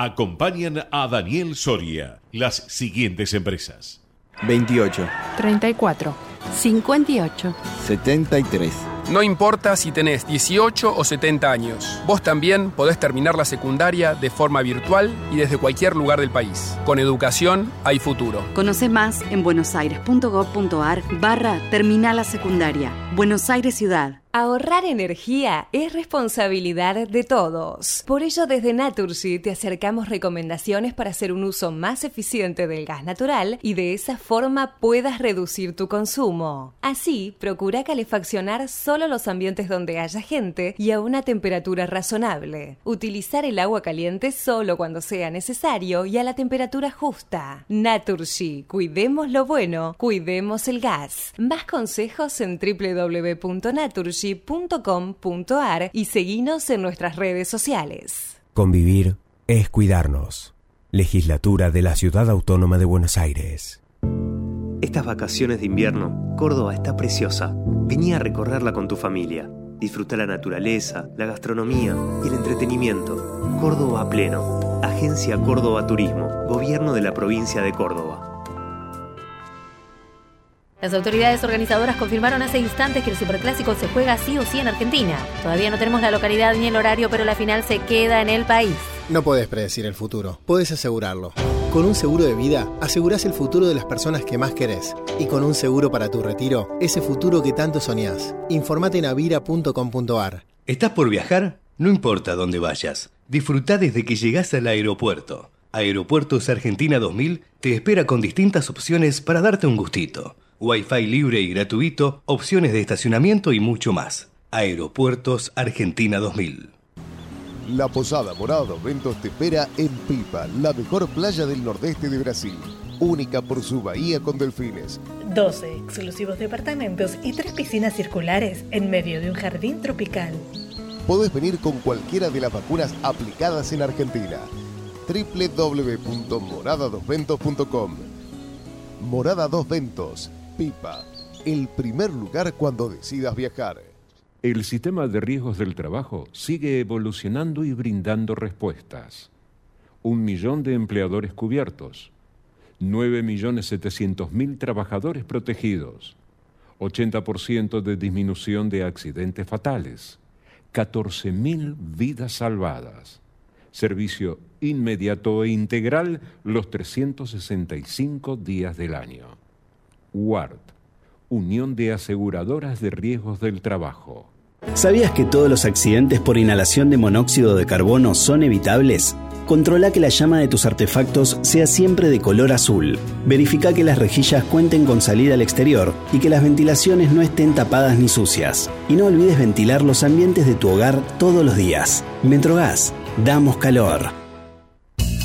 Acompañan a Daniel Soria las siguientes empresas. 28, 34, 58. 73. No importa si tenés 18 o 70 años, vos también podés terminar la secundaria de forma virtual y desde cualquier lugar del país. Con educación hay futuro. Conoce más en buenosaires.gov.ar barra Terminal la Secundaria. Buenos Aires Ciudad. Ahorrar energía es responsabilidad de todos. Por ello, desde Naturgy te acercamos recomendaciones para hacer un uso más eficiente del gas natural y de esa forma puedas reducir tu consumo. Así, procura calefaccionar solo los ambientes donde haya gente y a una temperatura razonable. Utilizar el agua caliente solo cuando sea necesario y a la temperatura justa. Naturgy, cuidemos lo bueno, cuidemos el gas. Más consejos en www.naturgy.com.ar y seguinos en nuestras redes sociales. Convivir es cuidarnos. Legislatura de la Ciudad Autónoma de Buenos Aires. Estas vacaciones de invierno, Córdoba está preciosa. Vení a recorrerla con tu familia. Disfruta la naturaleza, la gastronomía y el entretenimiento. Córdoba a pleno. Agencia Córdoba Turismo. Gobierno de la provincia de Córdoba. Las autoridades organizadoras confirmaron hace instantes que el Superclásico se juega sí o sí en Argentina. Todavía no tenemos la localidad ni el horario, pero la final se queda en el país. No puedes predecir el futuro, puedes asegurarlo. Con un seguro de vida, asegurás el futuro de las personas que más querés. Y con un seguro para tu retiro, ese futuro que tanto soñás. Informate en avira.com.ar. ¿Estás por viajar? No importa dónde vayas. Disfruta desde que llegás al aeropuerto. Aeropuertos Argentina 2000 te espera con distintas opciones para darte un gustito. Wi-Fi libre y gratuito, opciones de estacionamiento y mucho más. Aeropuertos Argentina 2000. La Posada Morada dos Ventos te espera en Pipa, la mejor playa del nordeste de Brasil. Única por su bahía con delfines. 12 exclusivos departamentos y tres piscinas circulares en medio de un jardín tropical. Podés venir con cualquiera de las vacunas aplicadas en Argentina. www.moradadosventos.com Morada Dos Ventos, Pipa, el primer lugar cuando decidas viajar. El sistema de riesgos del trabajo sigue evolucionando y brindando respuestas. Un millón de empleadores cubiertos, 9.700.000 trabajadores protegidos, 80% de disminución de accidentes fatales, 14.000 vidas salvadas, servicio inmediato e integral los 365 días del año. WART, Unión de Aseguradoras de Riesgos del Trabajo. ¿Sabías que todos los accidentes por inhalación de monóxido de carbono son evitables? Controla que la llama de tus artefactos sea siempre de color azul. Verifica que las rejillas cuenten con salida al exterior y que las ventilaciones no estén tapadas ni sucias. Y no olvides ventilar los ambientes de tu hogar todos los días. Metrogas, damos calor.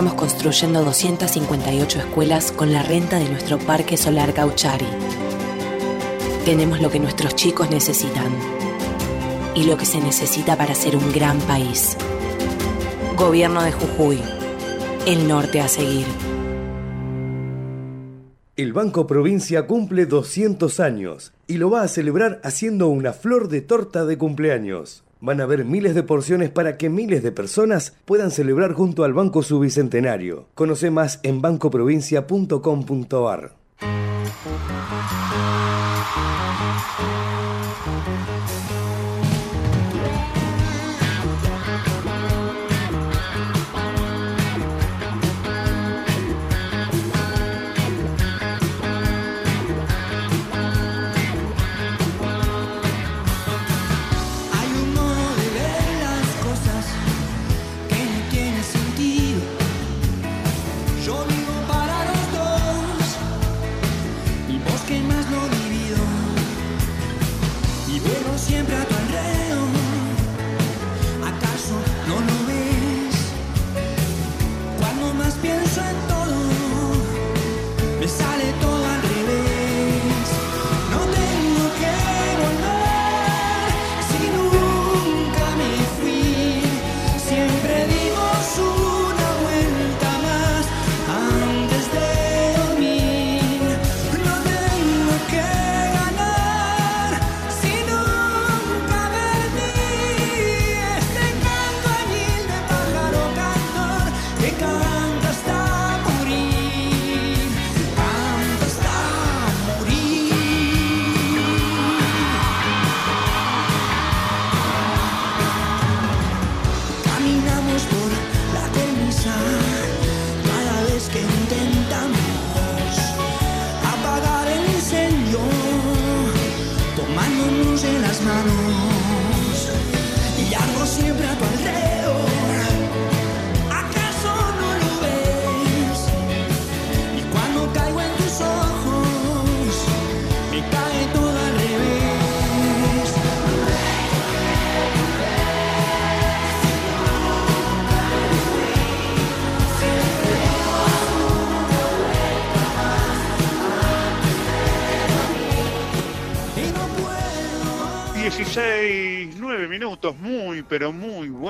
Estamos construyendo 258 escuelas con la renta de nuestro Parque Solar Gauchari. Tenemos lo que nuestros chicos necesitan y lo que se necesita para ser un gran país. Gobierno de Jujuy. El norte a seguir. El Banco Provincia cumple 200 años y lo va a celebrar haciendo una flor de torta de cumpleaños. Van a haber miles de porciones para que miles de personas puedan celebrar junto al Banco su Bicentenario. Conoce más en bancoprovincia.com.ar.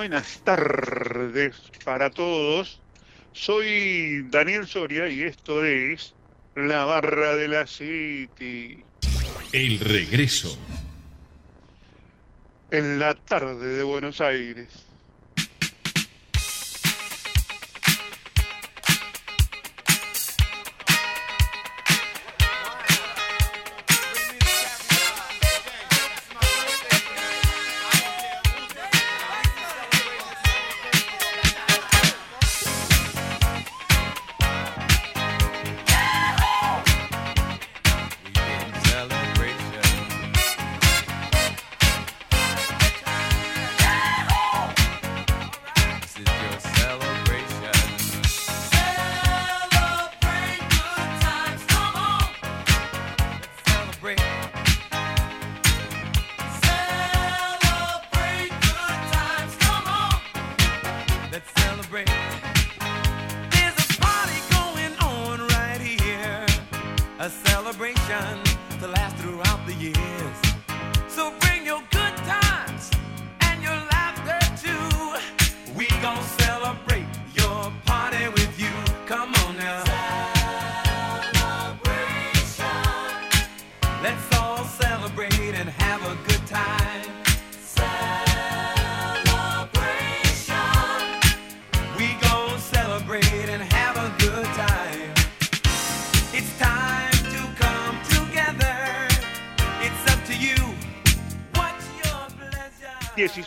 buenas tardes para todos. Soy Daniel Soria y esto es La Barra de la City. El regreso. En la tarde de Buenos Aires.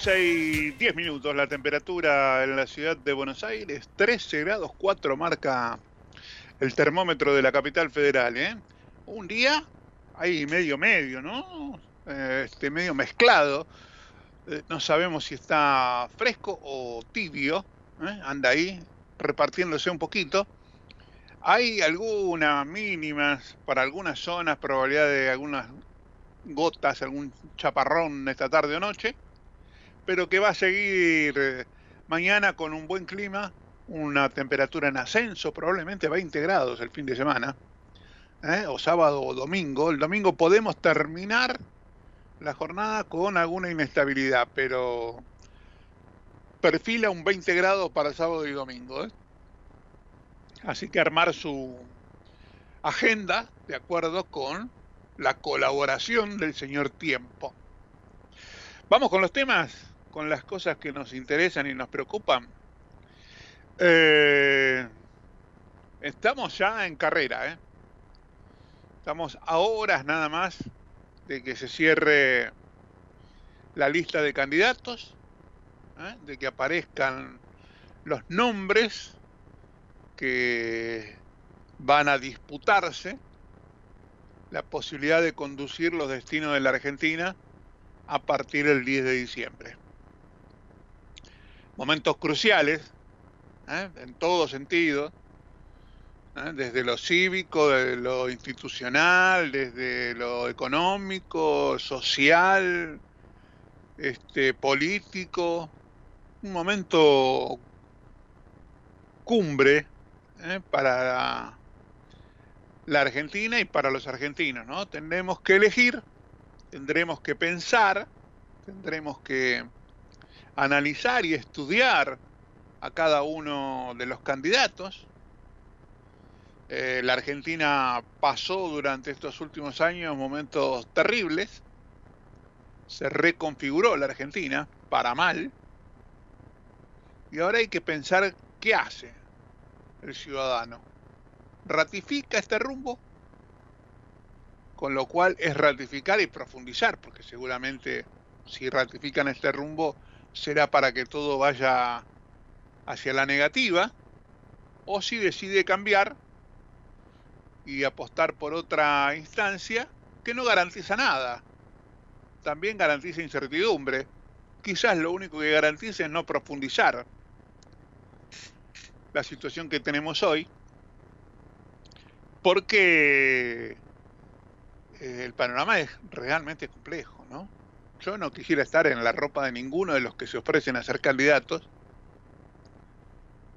12 y 10 minutos la temperatura en la ciudad de Buenos Aires, 13 grados 4 marca el termómetro de la capital federal. ¿eh? Un día hay medio medio, ¿no? Eh, este medio mezclado. Eh, no sabemos si está fresco o tibio. Anda ahí repartiéndose un poquito. Hay algunas mínimas para algunas zonas, probabilidad de algunas gotas, algún chaparrón esta tarde o noche pero que va a seguir eh, mañana con un buen clima, una temperatura en ascenso, probablemente 20 grados el fin de semana, ¿eh? o sábado o domingo. El domingo podemos terminar la jornada con alguna inestabilidad, pero perfila un 20 grados para sábado y domingo. ¿eh? Así que armar su agenda de acuerdo con la colaboración del señor Tiempo. Vamos con los temas, con las cosas que nos interesan y nos preocupan. Eh, estamos ya en carrera, ¿eh? Estamos a horas nada más de que se cierre la lista de candidatos, ¿eh? de que aparezcan los nombres que van a disputarse la posibilidad de conducir los destinos de la Argentina a partir del 10 de diciembre. Momentos cruciales, ¿eh? en todo sentido, ¿eh? desde lo cívico, desde lo institucional, desde lo económico, social, este, político, un momento cumbre ¿eh? para la Argentina y para los argentinos, ¿no? Tendremos que elegir, tendremos que pensar, tendremos que analizar y estudiar a cada uno de los candidatos. Eh, la Argentina pasó durante estos últimos años momentos terribles, se reconfiguró la Argentina para mal, y ahora hay que pensar qué hace el ciudadano. ¿Ratifica este rumbo? Con lo cual es ratificar y profundizar, porque seguramente si ratifican este rumbo será para que todo vaya hacia la negativa, o si decide cambiar y apostar por otra instancia que no garantiza nada, también garantiza incertidumbre. Quizás lo único que garantiza es no profundizar la situación que tenemos hoy, porque eh, el panorama es realmente complejo, ¿no? Yo no quisiera estar en la ropa de ninguno de los que se ofrecen a ser candidatos,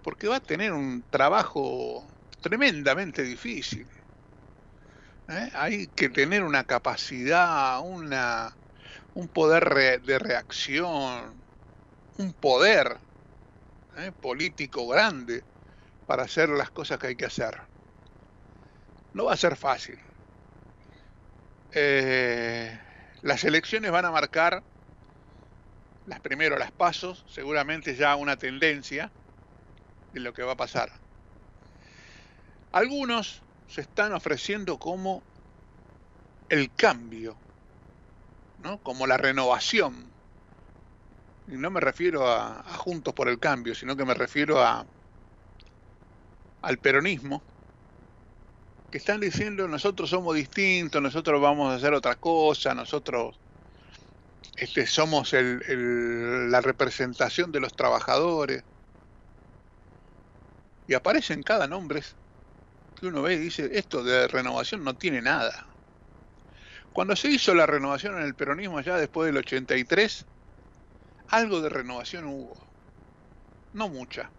porque va a tener un trabajo tremendamente difícil. ¿eh? Hay que tener una capacidad, una, un poder de reacción, un poder ¿eh? político grande para hacer las cosas que hay que hacer. No va a ser fácil. Eh, las elecciones van a marcar, las primero las pasos, seguramente ya una tendencia de lo que va a pasar. Algunos se están ofreciendo como el cambio, ¿no? como la renovación. Y no me refiero a, a Juntos por el Cambio, sino que me refiero a, al peronismo, están diciendo nosotros somos distintos, nosotros vamos a hacer otra cosa, nosotros este, somos el- la representación de los trabajadores. Y aparecen cada nombre que uno ve y dice, esto de renovación no tiene nada. Cuando se hizo la renovación en el peronismo ya después del 83, algo de renovación hubo. No mucha.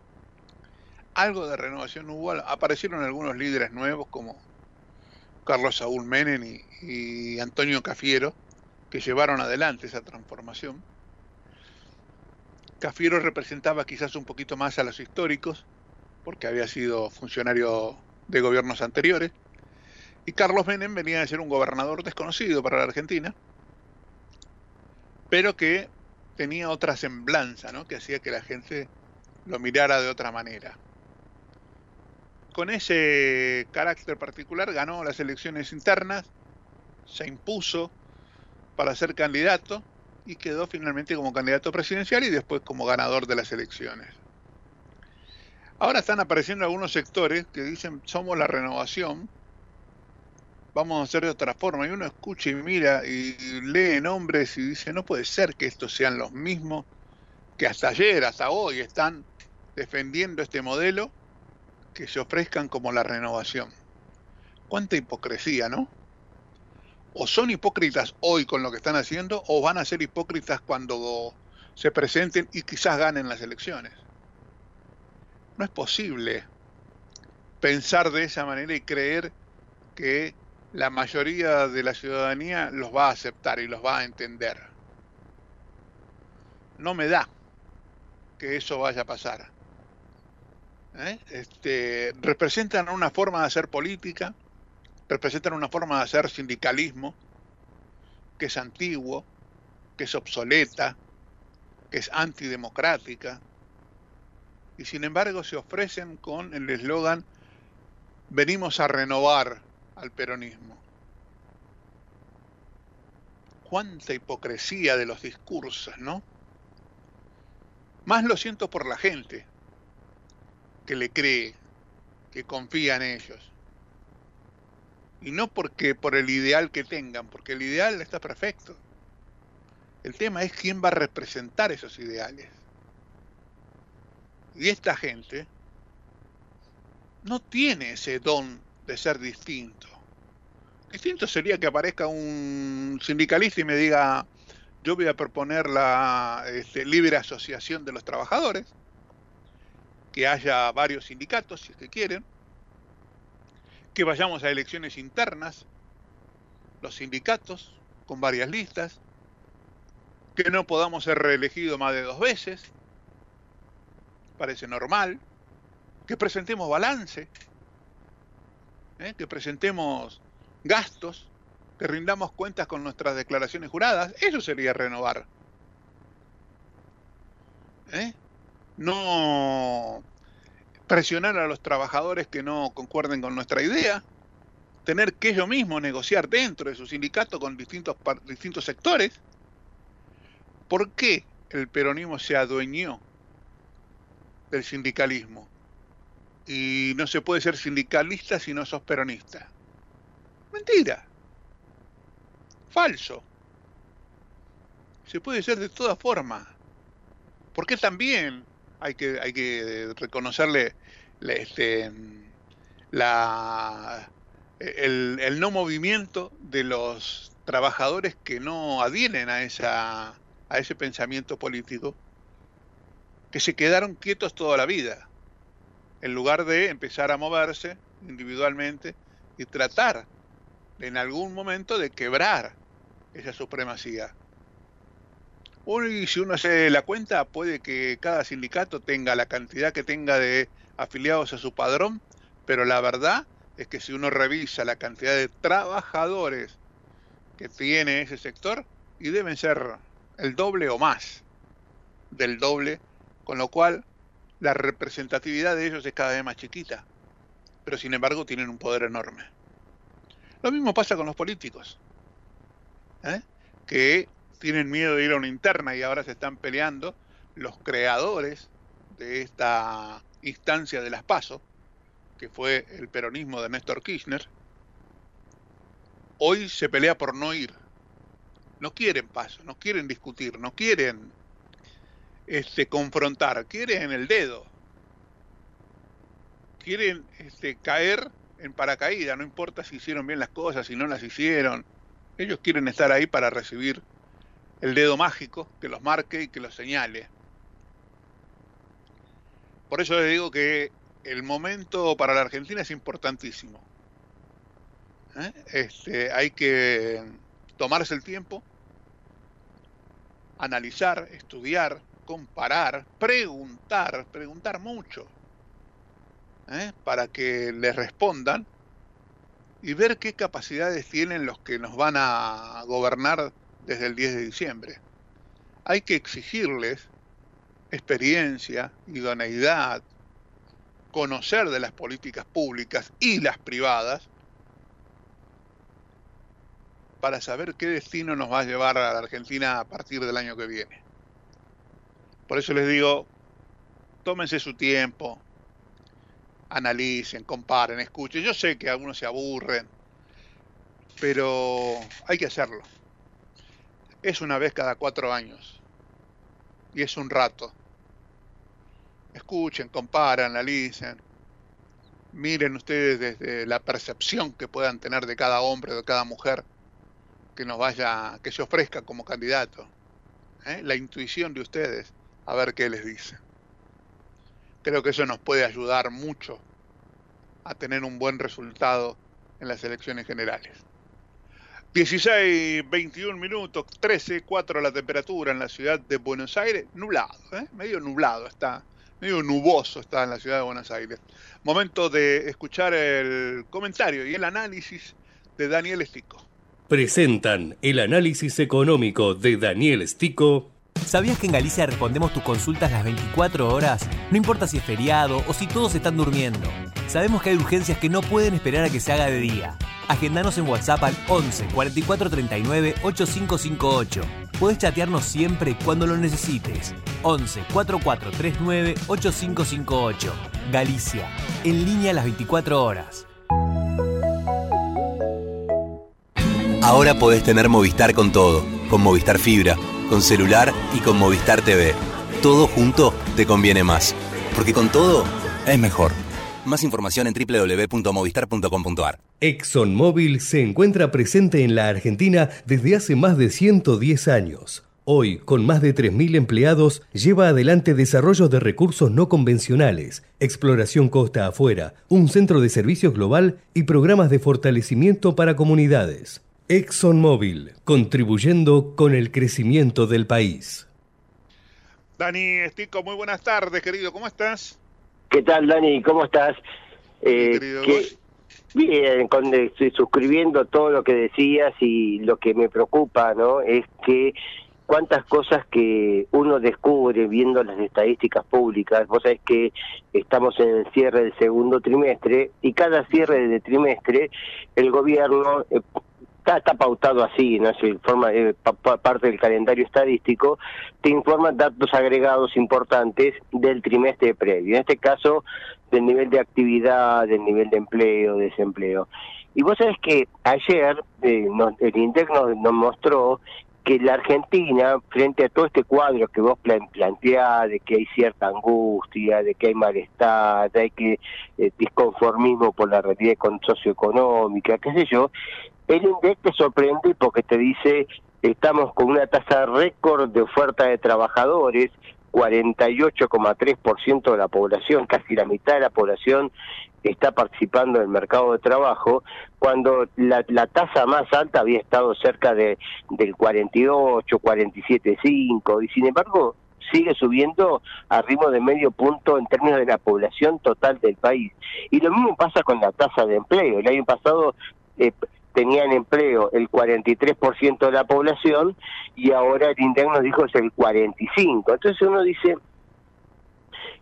Algo de renovación hubo. Aparecieron algunos líderes nuevos como Carlos Saúl Menem y, Antonio Cafiero, que llevaron adelante esa transformación. Cafiero representaba quizás un poquito más a los históricos, porque había sido funcionario de gobiernos anteriores, y Carlos Menem venía de ser un gobernador desconocido para la Argentina, pero que tenía otra semblanza, ¿no? que hacía que la gente lo mirara de otra manera. Con ese carácter particular ganó las elecciones internas, se impuso para ser candidato y quedó finalmente como candidato presidencial y después como ganador de las elecciones. Ahora están apareciendo algunos sectores que dicen somos la renovación, vamos a hacer de otra forma. Y uno escucha y mira y lee nombres y dice, no puede ser que estos sean los mismos que hasta ayer, hasta hoy están defendiendo este modelo que se ofrezcan como la renovación. Cuánta hipocresía, ¿no? O son hipócritas hoy con lo que están haciendo o van a ser hipócritas cuando se presenten y quizás ganen las elecciones. No es posible pensar de esa manera y creer que la mayoría de la ciudadanía los va a aceptar y los va a entender. No me da que eso vaya a pasar. ¿Eh? Este, representan una forma de hacer política, representan una forma de hacer sindicalismo que es antiguo, que es obsoleta, que es antidemocrática, y sin embargo se ofrecen con el eslogan venimos a renovar al peronismo. Cuánta hipocresía de los discursos, ¿no? Más lo siento por la gente que le cree, que confía en ellos. Y no porque por el ideal que tengan, porque el ideal está perfecto. El tema es quién va a representar esos ideales. Y esta gente no tiene ese don de ser distinto. Distinto sería que aparezca un sindicalista y me diga, yo voy a proponer la este, libre asociación de los trabajadores, que haya varios sindicatos, si es que quieren, que vayamos a elecciones internas, los sindicatos, con varias listas, que no podamos ser reelegidos más de dos veces, parece normal, que presentemos balance, ¿eh? que presentemos gastos, que rindamos cuentas con nuestras declaraciones juradas, eso sería renovar. ¿Eh? No presionar a los trabajadores que no concuerden con nuestra idea, tener que ellos mismos negociar dentro de su sindicato con distintos, distintos sectores. ¿Por qué el peronismo se adueñó del sindicalismo? Y no se puede ser sindicalista si no sos peronista. Mentira. Falso. Se puede ser de todas formas. Porque también hay que, hay que reconocerle este, la, el, el no movimiento de los trabajadores que no adhieren a, esa, a ese pensamiento político, que se quedaron quietos toda la vida, en lugar de empezar a moverse individualmente y tratar en algún momento de quebrar esa supremacía. Y si uno hace la cuenta, puede que cada sindicato tenga la cantidad que tenga de afiliados a su padrón, pero la verdad es que si uno revisa la cantidad de trabajadores que tiene ese sector, y deben ser el doble o más del doble, con lo cual la representatividad de ellos es cada vez más chiquita, pero sin embargo tienen un poder enorme. Lo mismo pasa con los políticos, ¿eh? que tienen miedo de ir a una interna y ahora se están peleando los creadores de esta instancia de las PASO, que fue el peronismo de Néstor Kirchner, hoy se pelea por no ir. No quieren paso, no quieren discutir, no quieren este, confrontar, quieren el dedo. Quieren este, caer en paracaídas, no importa si hicieron bien las cosas, si no las hicieron. Ellos quieren estar ahí para recibir el dedo mágico que los marque y que los señale. Por eso les digo que el momento para la Argentina es importantísimo. ¿Eh? Este, hay que tomarse el tiempo, analizar, estudiar, comparar, preguntar, preguntar mucho, ¿eh? para que les respondan y ver qué capacidades tienen los que nos van a gobernar desde el 10 de diciembre. Hay que exigirles experiencia, idoneidad, conocer de las políticas públicas y las privadas para saber qué destino nos va a llevar a la Argentina a partir del año que viene. Por eso les digo, tómense su tiempo, analicen, comparen, escuchen. Yo sé que algunos se aburren, pero hay que hacerlo. Es una vez cada cuatro años y es un rato. Escuchen, comparen, analicen. Miren ustedes desde la percepción que puedan tener de cada hombre o de cada mujer que nos vaya, que se ofrezca como candidato. ¿eh? La intuición de ustedes, a ver qué les dice. Creo que eso nos puede ayudar mucho a tener un buen resultado en las elecciones generales. 16, 21 minutos, 13, 4 la temperatura en la ciudad de Buenos Aires, nublado, ¿eh? medio nublado está, medio nuboso está en la ciudad de Buenos Aires. Momento de escuchar el comentario y el análisis de Daniel Estico. Presentan el análisis económico de Daniel Stico. ¿Sabías que en Galicia respondemos tus consultas las 24 horas? No importa si es feriado o si todos están durmiendo. Sabemos que hay urgencias que no pueden esperar a que se haga de día. Agendanos en WhatsApp al 11 44 39 8558. Puedes chatearnos siempre cuando lo necesites. 11 44 39 8558. Galicia, en línea las 24 horas. Ahora podés tener Movistar con todo, con Movistar Fibra, con celular y con Movistar TV. Todo junto te conviene más, porque con todo es mejor. Más información en www.movistar.com.ar. ExxonMobil se encuentra presente en la Argentina desde hace más de 110 años. Hoy, con más de 3.000 empleados, lleva adelante desarrollos de recursos no convencionales, exploración costa afuera, un centro de servicios global y programas de fortalecimiento para comunidades. ExxonMobil, contribuyendo con el crecimiento del país. Dani Estico, muy buenas tardes, querido, ¿cómo estás? ¿Qué tal, Dani? ¿Cómo estás? Eh, que- bien, con, estoy suscribiendo todo lo que decías y lo que me preocupa, ¿no? Es que cuántas cosas que uno descubre viendo las estadísticas públicas. Vos sabés que estamos en el cierre del segundo trimestre y cada cierre de trimestre el gobierno eh, está, pautado así, no es forma eh, pa- pa- parte del calendario estadístico, te informa datos agregados importantes del trimestre previo. En este caso, del nivel de actividad, del nivel de empleo, desempleo. Y vos sabés que ayer eh, el INDEC nos, nos mostró que la Argentina, frente a todo este cuadro que vos plan- planteás, de que hay cierta angustia, de que hay malestar, de que eh, disconformismo por la realidad econ- socioeconómica, qué sé yo, el INDEC te sorprende porque te dice estamos con una tasa récord de oferta de trabajadores, 48,3% de la población, casi la mitad de la población está participando en el mercado de trabajo, cuando la, tasa más alta había estado cerca de del 48, 47,5, y sin embargo sigue subiendo a ritmo de medio punto en términos de la población total del país. Y lo mismo pasa con la tasa de empleo. El año pasado eh, tenían empleo el 43% de la población y ahora el INDEC nos dijo es el 45%. Entonces uno dice,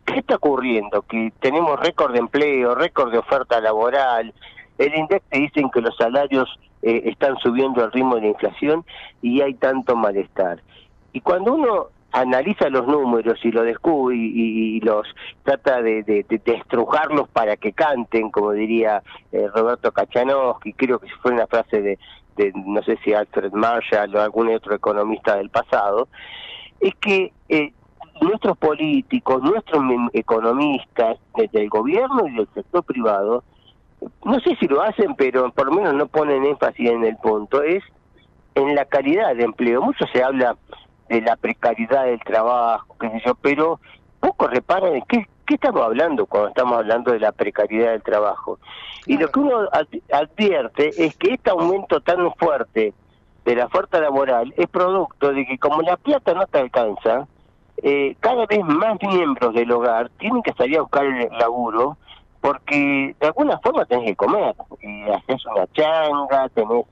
¿qué está ocurriendo? Que tenemos récord de empleo, récord de oferta laboral. El INDEC te dicen que los salarios eh, están subiendo al ritmo de la inflación y hay tanto malestar. Y cuando uno analiza los números y lo descubre y, los trata de, de, estrujarlos para que canten, como diría eh, Roberto Kachanowski, creo que fue una frase de, de, no sé si Alfred Marshall o algún otro economista del pasado, es que eh, nuestros políticos, nuestros economistas del gobierno y del sector privado, no sé si lo hacen, pero por lo menos no ponen énfasis en el punto, es en la calidad de empleo. Mucho se habla de la precariedad del trabajo, qué sé yo, pero poco reparan en qué, qué estamos hablando cuando estamos hablando de la precariedad del trabajo. Y lo que uno advierte es que este aumento tan fuerte de la oferta laboral es producto de que como la plata no te alcanza, eh, cada vez más miembros del hogar tienen que salir a buscar el laburo porque de alguna forma tenés que comer, y haces una changa, tenés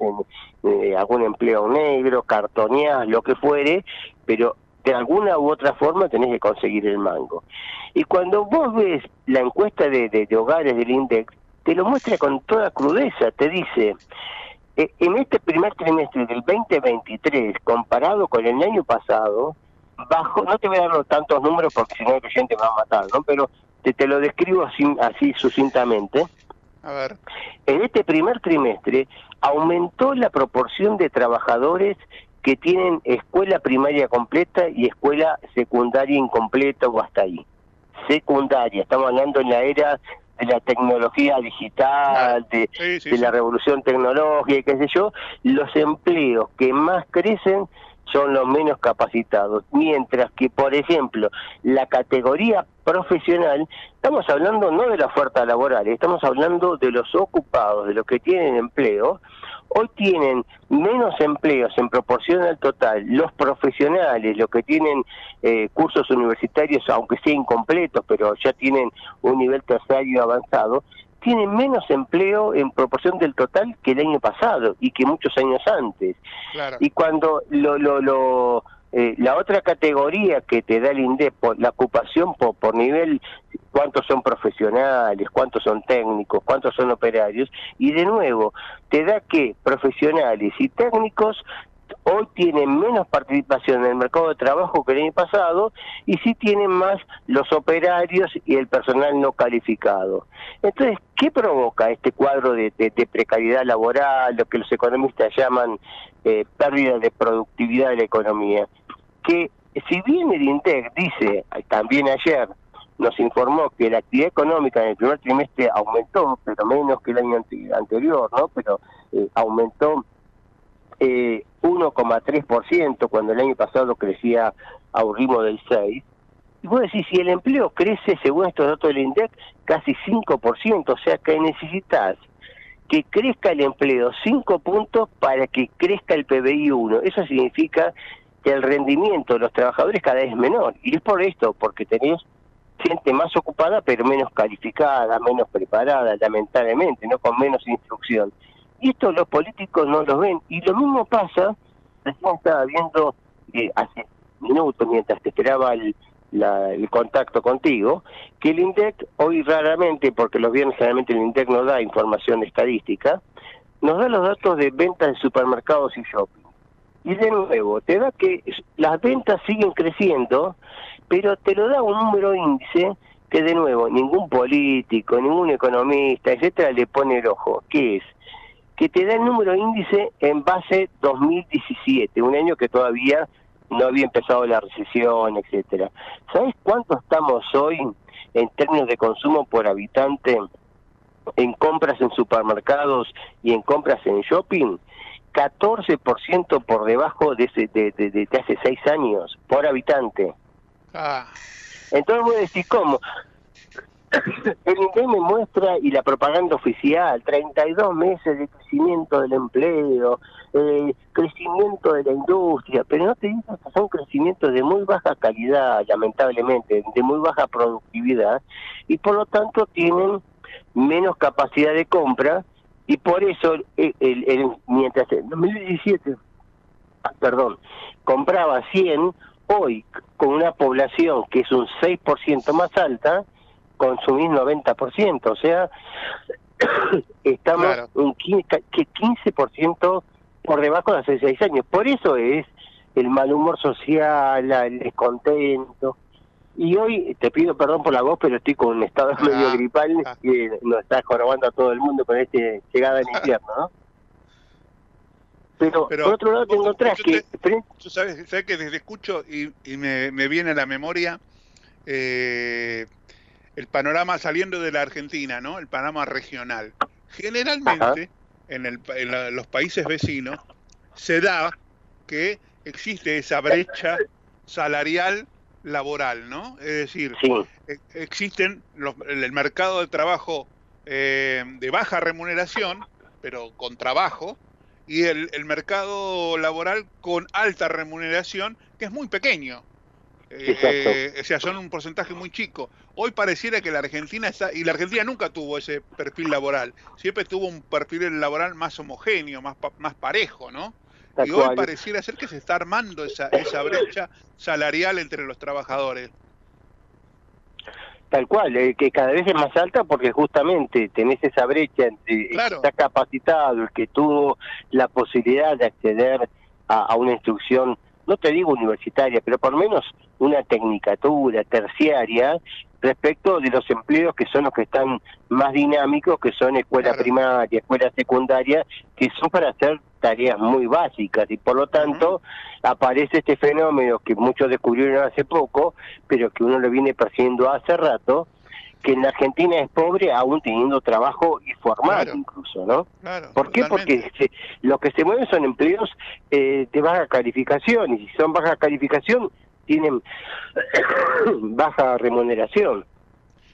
eh, algún empleo negro, cartoneás, lo que fuere, pero de alguna u otra forma tenés que conseguir el mango. Y cuando vos ves la encuesta de, de, hogares del INDEX, te lo muestra con toda crudeza, te dice, eh, en este primer trimestre del 2023, comparado con el año pasado, bajo, no te voy a dar tantos números porque si no el cliente me va a matar, ¿no? Pero te, lo describo así, así sucintamente. A ver. En este primer trimestre aumentó la proporción de trabajadores que tienen escuela primaria completa y escuela secundaria incompleta o hasta ahí. Secundaria, estamos hablando en la era de la tecnología digital, de, de la revolución tecnológica, qué sé yo, los empleos que más crecen son los menos capacitados, mientras que, por ejemplo, la categoría profesional, estamos hablando no de la oferta laboral, estamos hablando de los ocupados, de los que tienen empleo, hoy tienen menos empleos en proporción al total, los profesionales, los que tienen eh, cursos universitarios, aunque sean incompletos, pero ya tienen un nivel terciario avanzado, tienen menos empleo en proporción del total que el año pasado y que muchos años antes. Y cuando lo, lo, lo eh, la otra categoría que te da el INDEP, la ocupación por, por nivel, cuántos son profesionales, cuántos son técnicos, cuántos son operarios, y de nuevo, te da que profesionales y técnicos hoy tienen menos participación en el mercado de trabajo que el año pasado y sí tienen más los operarios y el personal no calificado. Entonces, ¿qué provoca este cuadro de, precariedad laboral, lo que los economistas llaman eh, pérdida de productividad de la economía? Que si bien el INTEC dice, también ayer, nos informó que la actividad económica en el primer trimestre aumentó, pero menos que el año anterior, ¿no? Pero eh, aumentó eh, 1,3% cuando el año pasado crecía a un ritmo del 6%. Y vos decís, si el empleo crece, según estos datos del INDEC, casi 5%, o sea que necesitas que crezca el empleo 5 puntos para que crezca el PBI 1. Eso significa que el rendimiento de los trabajadores cada vez es menor. Y es por esto, porque tenés gente más ocupada pero menos calificada, menos preparada, lamentablemente, no con menos instrucción. Y esto los políticos no lo ven. Y lo mismo pasa, recién estaba viendo eh, hace minutos, mientras te esperaba el, contacto contigo, que el INDEC hoy raramente, porque los viernes generalmente el INDEC no da información estadística, nos da los datos de ventas de supermercados y shopping. Y de nuevo, te da que las ventas siguen creciendo, pero te lo da un número índice que de nuevo ningún político, ningún economista, etcétera, le pone el ojo, que es que te da el número índice en base 2017, un año que todavía no había empezado la recesión, etcétera. ¿Sabes cuánto estamos hoy en términos de consumo por habitante en compras en supermercados y en compras en shopping? 14% por debajo de, ese, de, de, de, hace seis años por habitante. Ah, Entonces vos decís, ¿cómo? El INDEC me muestra, y la propaganda oficial, 32 meses de crecimiento del empleo, eh, crecimiento de la industria, pero no te dicen que son crecimientos de muy baja calidad, lamentablemente, de muy baja productividad, y por lo tanto tienen menos capacidad de compra, y por eso, el, el- el- mientras en 2017 perdón, compraba 100, hoy con una población que es un 6% más alta, consumís 90%, o sea, estamos Claro. un 15, ca- que 15% por debajo de hace 6 años. Por eso es el mal humor social, el descontento. Y hoy, te pido perdón por la voz, pero estoy con un estado medio gripal que nos está jorobando a todo el mundo con esta llegada en invierno, ¿no? Pero, Pero por otro lado te encontrás yo que... Tú sabes, sabes que desde escucho y, y me, me viene a la memoria eh, el panorama saliendo de la Argentina, ¿no? El panorama regional. Generalmente, en, el en la- los países vecinos, se da que existe esa brecha salarial laboral, ¿no? Es decir, e- existen los- el mercado de trabajo eh, de baja remuneración, pero con trabajo, y el, el mercado laboral con alta remuneración, que es muy pequeño. Eh, eh, o sea, son un porcentaje muy chico. Hoy pareciera que la Argentina está, y la Argentina nunca tuvo ese perfil laboral, siempre tuvo un perfil laboral más homogéneo, más, más parejo, ¿no? Y hoy pareciera ser que se está armando esa, esa brecha salarial entre los trabajadores. Tal cual, eh, que cada vez es más alta porque justamente tenés esa brecha entre el que está capacitado, el que tuvo la posibilidad de acceder a, a una instrucción, no te digo universitaria, pero por lo menos una tecnicatura terciaria respecto de los empleos que son los que están más dinámicos, que son escuela primaria, escuela secundaria, que son para hacer tareas muy básicas y por lo tanto aparece este fenómeno que muchos descubrieron hace poco, pero que uno lo viene persiguiendo hace rato, que en la Argentina es pobre aún teniendo trabajo y formal incluso, ¿no? Claro, ¿Por qué? Porque se- lo que se mueven son empleos eh, de baja calificación y si son baja calificación tienen baja remuneración.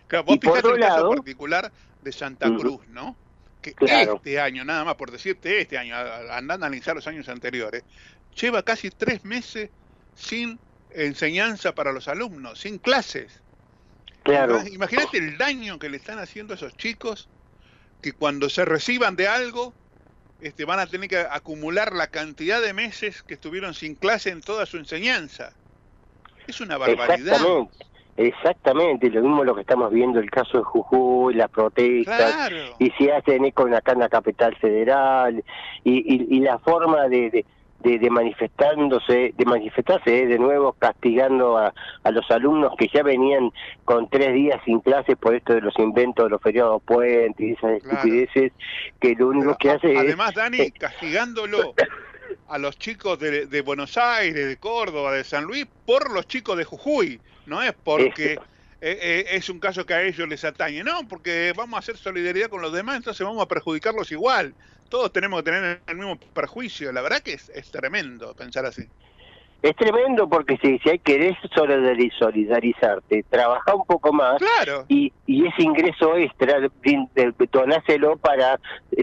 Claro, vos Y por otro el caso lado- particular de Santa. Cruz, ¿no? Que Claro. este año, nada más por decirte este año, andando a analizar los años anteriores, lleva casi tres meses sin enseñanza para los alumnos, sin clases. Claro. Ima- Imagínate el daño que le están haciendo a esos chicos que cuando se reciban de algo este, van a tener que acumular la cantidad de meses que estuvieron sin clase en toda su enseñanza. Es una barbaridad. Exactamente. Exactamente, lo mismo lo que estamos viendo, el caso de Jujuy, las protestas, Claro. y se hacen eco en acá en la capital federal, y, y, y la forma de, de, de, de manifestándose, de manifestarse eh, de nuevo castigando a, a los alumnos que ya venían con tres días sin clases por esto de los inventos de los feriados puentes y esas estupideces, que lo único que hace Además, es... Dani, eh, castigándolo a los chicos de, de Buenos Aires, de Córdoba, de San Luis, por los chicos de Jujuy. No es porque eh, eh, es un caso que a ellos les atañe, no, porque vamos a hacer solidaridad con los demás, entonces vamos a perjudicarlos igual. Todos tenemos que tener el mismo perjuicio. La verdad que es, es tremendo pensar así. Es tremendo porque si, si hay querés solidari- solidarizarte, trabaja un poco más Claro. y, y ese ingreso extra, donáselo para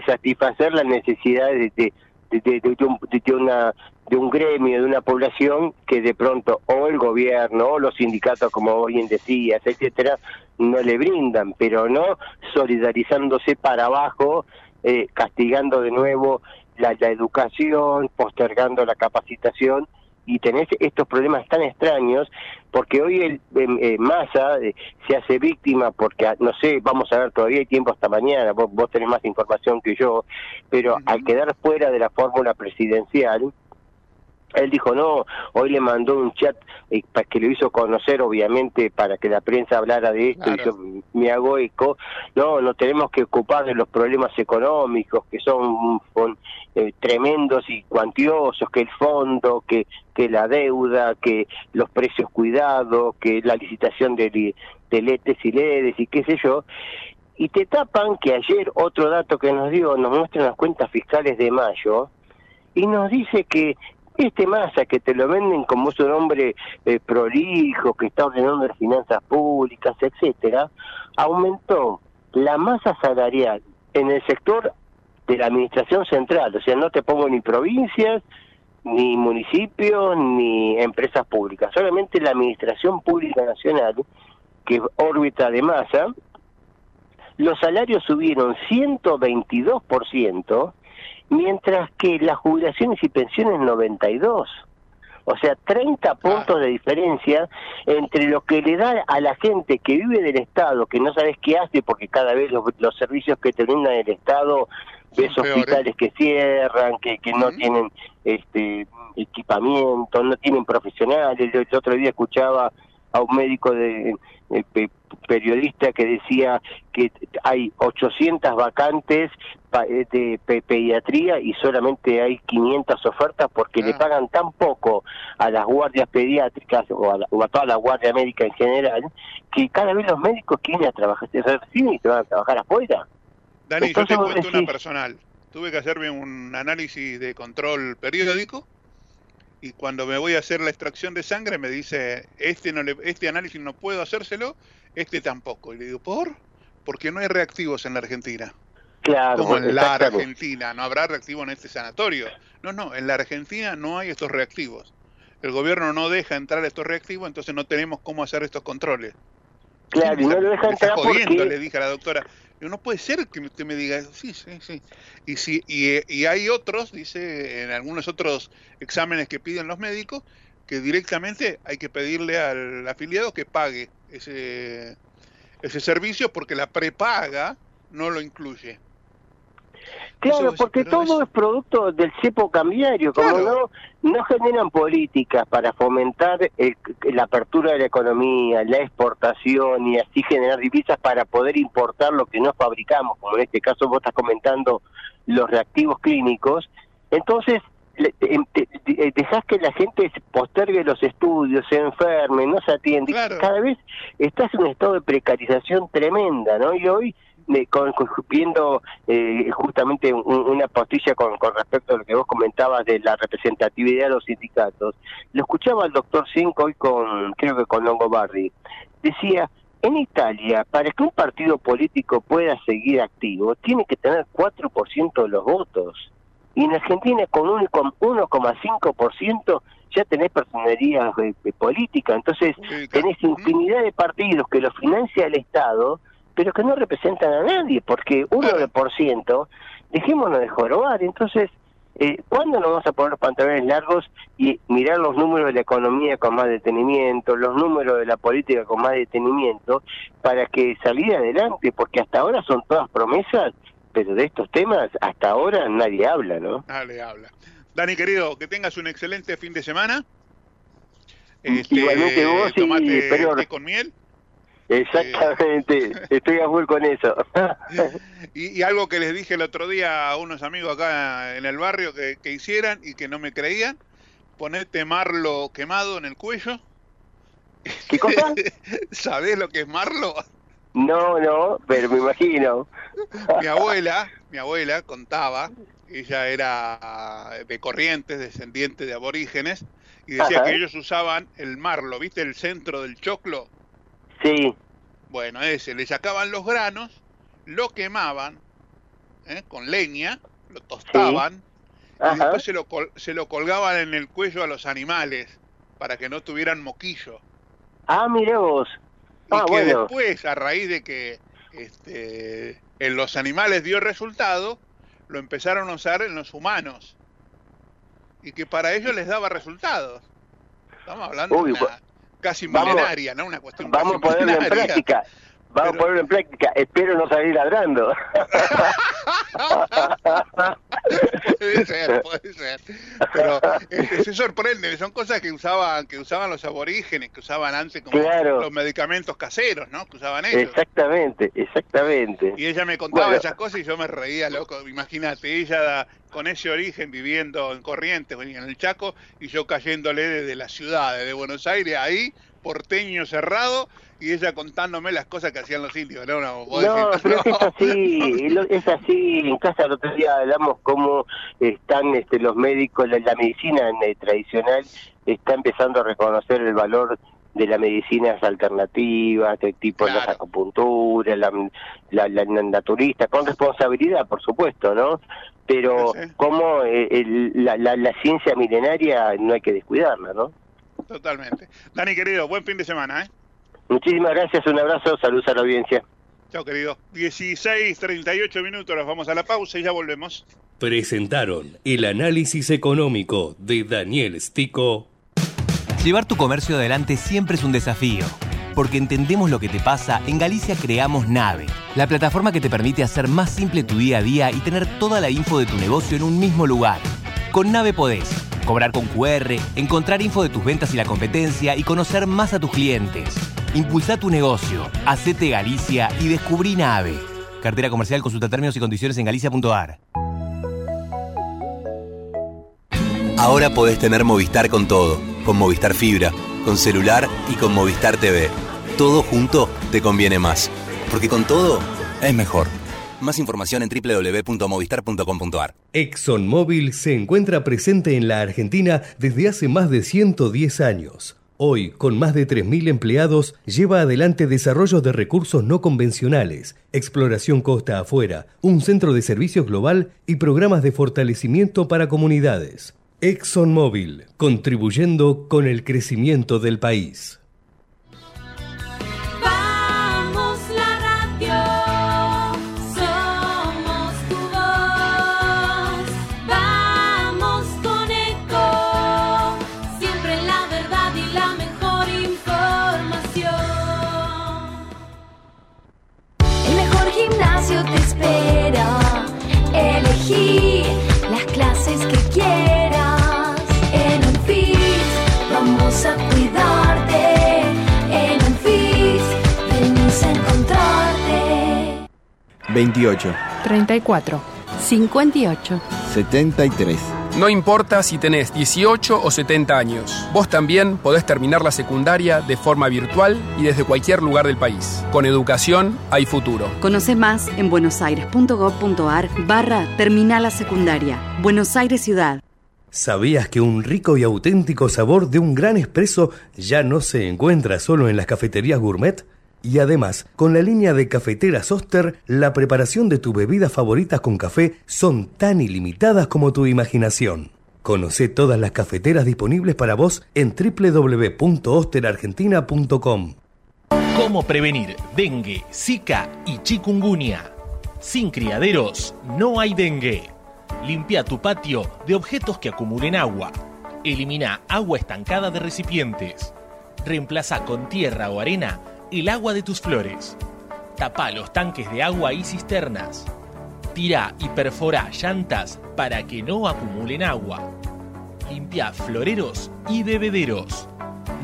satisfacer las necesidades de, de, de- de- de un, de una, de un gremio, de una población que de pronto o el gobierno o los sindicatos, como bien decías, etcétera, no le brindan, pero no solidarizándose para abajo, eh, castigando de nuevo la, la educación, postergando la capacitación y tenés estos problemas tan extraños porque hoy el Massa eh, se hace víctima porque ah, no sé vamos a ver todavía hay tiempo hasta mañana vos, vos tenés más información que yo pero al quedar fuera de la fórmula presidencial él dijo no, hoy le mandó un chat eh, pa- que lo hizo conocer obviamente para que la prensa hablara de esto y yo me hago eco, no, nos tenemos que ocupar de los problemas económicos que son, son, eh, tremendos y cuantiosos, que el fondo, que, que la deuda, que los precios cuidados, que la licitación de, de letes y ledes y qué sé yo, y te tapan que ayer otro dato que nos dio, nos muestran las cuentas fiscales de mayo, y nos dice que Este Massa que te lo venden como es un hombre eh, prolijo, que está ordenando las finanzas públicas, etcétera, aumentó la masa salarial en el sector de la administración central, o sea, no te pongo ni provincias, ni municipios, ni empresas públicas, solamente la administración pública nacional, que es órbita de masa, los salarios subieron 122%, mientras que las jubilaciones y pensiones 92. O sea, 30 puntos de diferencia entre lo que le da a la gente que vive del Estado, que no sabes qué hace porque cada vez los, los servicios que te brindan el Estado, ves hospitales que cierran, que, que no tienen este equipamiento, no tienen profesionales. El, otro día escuchaba a un médico de, periodista que decía que hay 800 vacantes eh, de pe- pediatría y solamente hay 500 ofertas porque le pagan tan poco a las guardias pediátricas o a, la- o a toda la guardia médica en general que cada vez los médicos quieren a trabajar, se reciben y se van a trabajar afuera. Dani, Entonces yo te cuento una personal. Tuve que hacerme un análisis de control periódico y cuando me voy a hacer la extracción de sangre me dice, este, no le, este análisis no puedo hacérselo, este tampoco. Y le digo, ¿por? Porque no hay reactivos en la Argentina. Claro, Como en la. Argentina, no habrá reactivo en este sanatorio. No, no, en la Argentina no hay estos reactivos. El gobierno no deja entrar estos reactivos, entonces no tenemos cómo hacer estos controles. Claro, y no lo deja entrar jodiendo, porque... le dije a la doctora. Digo, no puede ser que usted me diga, sí, sí, sí. Y, si, y, y hay otros, dice, en algunos otros exámenes que piden los médicos, que directamente hay que pedirle al afiliado que pague ese, ese servicio porque la prepaga no lo incluye. Claro, porque todo es producto del cepo cambiario, como no, no generan políticas para fomentar el- la apertura de la economía, la exportación y así generar divisas para poder importar lo que no fabricamos, como en este caso vos estás comentando los reactivos clínicos, entonces em- te- dejás que la gente postergue los estudios, se enferme, no se atiende, cada vez estás en un estado de precarización tremenda, ¿no? Y hoy con- eh, justamente un- una postilla con, con respecto a lo que vos comentabas de la representatividad de los sindicatos, lo escuchaba el doctor Cinco hoy con, creo que con Longobardi, decía, en Italia, para que un partido político pueda seguir activo, tiene que tener 4% de los votos. Y en Argentina con un- con 1,5% ya tenés personería eh, eh, política. Entonces tenés infinidad de partidos que los financia el Estado, pero que no representan a nadie, porque uno de por ciento, dejémonos de jorobar. Entonces, eh, ¿cuándo nos vamos a poner los pantalones largos y mirar los números de la economía con más detenimiento, los números de la política con más detenimiento, para que salir adelante? Porque hasta ahora son todas promesas, pero de estos temas hasta ahora nadie habla, ¿no? Dale, habla. Dani, querido, que tengas un excelente fin de semana. Este, Igualmente vos y Superior. té con miel. Exactamente, estoy a full con eso. Y, y algo que les dije el otro día a unos amigos acá en el barrio que, que hicieran y que no me creían, ponete marlo quemado en el cuello. ¿Qué cosa? ¿Sabés lo que es marlo? No, no, pero me imagino. mi abuela, mi abuela contaba, ella era de Corrientes, descendiente de aborígenes, y decía Ajá. que ellos usaban el marlo, ¿viste? El centro del choclo. Sí. Bueno, ese, le sacaban los granos, lo quemaban ¿eh? con leña, lo tostaban, y después se lo, col- se lo colgaban en el cuello a los animales para que no tuvieran moquillo. Ah, mira vos. Y Ah, que bueno. después, a raíz de que este, en los animales dio resultado, lo empezaron a usar en los humanos. Y que para ellos les daba resultados. Estamos hablando Uy, de una casi vamos- milenaria, ¿no? Una cuestión Vamos a casi ponerlo en práctica. Vamos a ponerlo en práctica. Espero no salir ladrando. puede ser, puede ser. Pero este, se sorprende, son cosas que usaban, que usaban los aborígenes, que usaban antes como Claro. los medicamentos caseros, ¿no? Que usaban ellos. Exactamente, exactamente. Y ella me contaba Bueno. esas cosas y yo me reía, loco. Imagínate, ella con ese origen viviendo en Corrientes, en el Chaco, y yo cayéndole desde la ciudad, desde Buenos Aires, ahí, porteño cerrado y ella contándome las cosas que hacían los indios. No, no, vos No, decís, pero es no. así, es así. En casa el otro día hablamos cómo están este, los médicos, la, la medicina eh, tradicional está empezando a reconocer el valor de las medicinas alternativas, de tipo la acupuntura, la, la, la naturista, con responsabilidad, por supuesto, ¿no? Pero cómo eh, el- la, la, la ciencia milenaria no hay que descuidarla, ¿no? Totalmente. Dani, querido, buen fin de semana, ¿eh? Muchísimas gracias, un abrazo, saludos a la audiencia. Chao, querido. 16, 38 minutos, nos vamos a la pausa y ya volvemos. Presentaron el análisis económico de Daniel Stico. Llevar tu comercio adelante siempre es un desafío. Porque entendemos lo que te pasa, en Galicia creamos Nave, la plataforma que te permite hacer más simple tu día a día y tener toda la info de tu negocio en un mismo lugar. Con Nave podés cobrar con QR, encontrar info de tus ventas y la competencia y conocer más a tus clientes. Impulsa tu negocio, hacete Galicia y descubrí Nave. Cartera comercial, consulta términos y condiciones en galicia.ar. Ahora podés tener Movistar con todo, con Movistar Fibra, con celular y con Movistar TV. Todo junto te conviene más, porque con todo es mejor. Más información en www.movistar.com.ar. ExxonMobil se encuentra presente en la Argentina desde hace más de 110 años. Hoy, con más de 3.000 empleados, lleva adelante desarrollos de recursos no convencionales, exploración costa afuera, un centro de servicios global y programas de fortalecimiento para comunidades. ExxonMobil, contribuyendo con el crecimiento del país. 28, 34, 58. 73. No importa si tenés 18 o 70 años, vos también podés terminar la secundaria de forma virtual y desde cualquier lugar del país. Con educación hay futuro. Conoce más en buenosaires.gov.ar barra Terminal la Secundaria. Buenos Aires Ciudad. ¿Sabías que un rico y auténtico sabor de un gran espresso ya no se encuentra solo en las cafeterías gourmet? Y además, con la línea de cafeteras Oster, la preparación de tus bebidas favoritas con café son tan ilimitadas como tu imaginación. Conoce todas las cafeteras disponibles para vos en www.osterargentina.com. ¿Cómo prevenir dengue, zika y chikungunya? Sin criaderos no hay dengue. Limpia tu patio de objetos que acumulen agua. Elimina agua estancada de recipientes. Reemplaza con tierra o arena el agua de tus flores. Tapa los tanques de agua y cisternas. Tira y perfora llantas para que no acumulen agua. Limpia floreros y bebederos.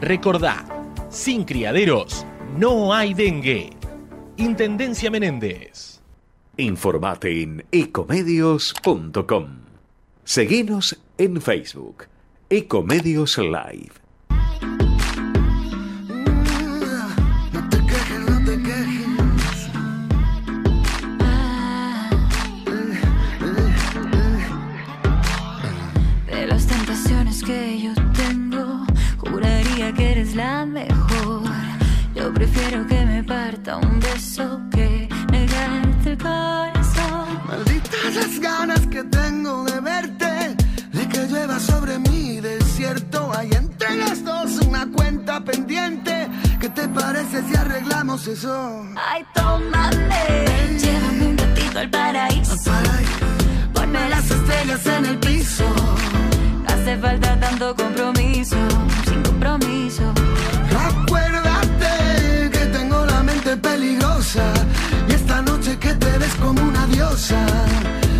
Recordá, sin criaderos no hay dengue. Intendencia Menéndez. Informate en ecomedios.com. Seguinos en Facebook. Ecomedios Live. Prefiero que me parta un beso que negarte el corazón. Malditas las ganas que tengo de verte, de que llueva sobre mi desierto. Hay entre las dos una cuenta pendiente. ¿Qué te parece si arreglamos eso? Ay, tómame, llévame un ratito al paraíso. Ponme las estrellas en el piso. Hace falta tanto compromiso, sin compromiso. Peligrosa y esta noche que te ves como una diosa.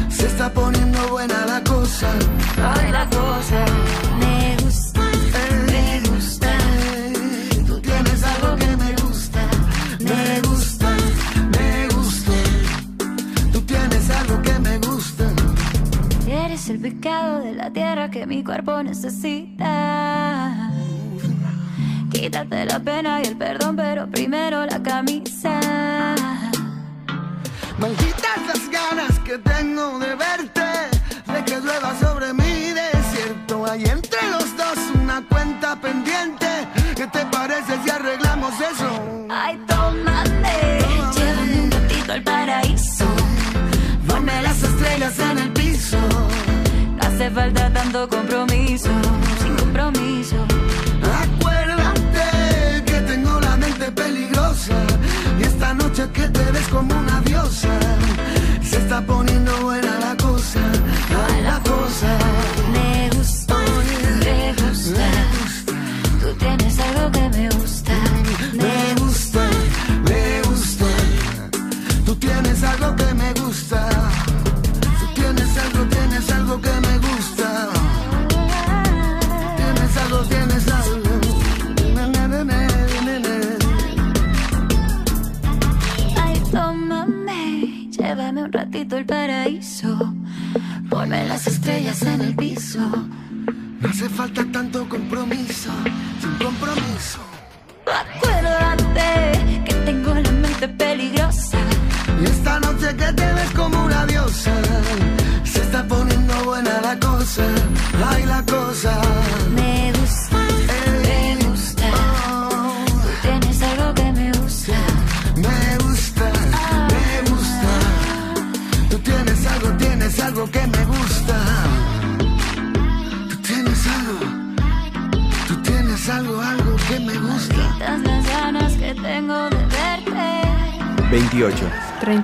Se está poniendo buena la cosa. La cosa me gusta, me gusta. Tú tienes algo que me gusta, me gusta, me gusta. Tú tienes algo que me gusta. Eres el pecado de la tierra que mi cuerpo necesita. Quítate la pena y el perdón, pero primero la camisa. Malditas las ganas que tengo de verte, de que llueva sobre mi desierto. Hay entre los dos una cuenta pendiente. ¿Qué te parece si arreglamos eso? Ay, tómame, llévame un ratito al paraíso. Ponme las estrellas en el piso. No hace falta tanto compromiso, Noche que te ves como una diosa. Se está poniendo buena la cosa. La cosa. Estrellas en el piso. No hace falta tanto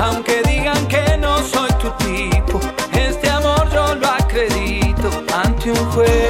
Aunque digan que no soy tu tipo, este amor yo lo acredito ante un juez.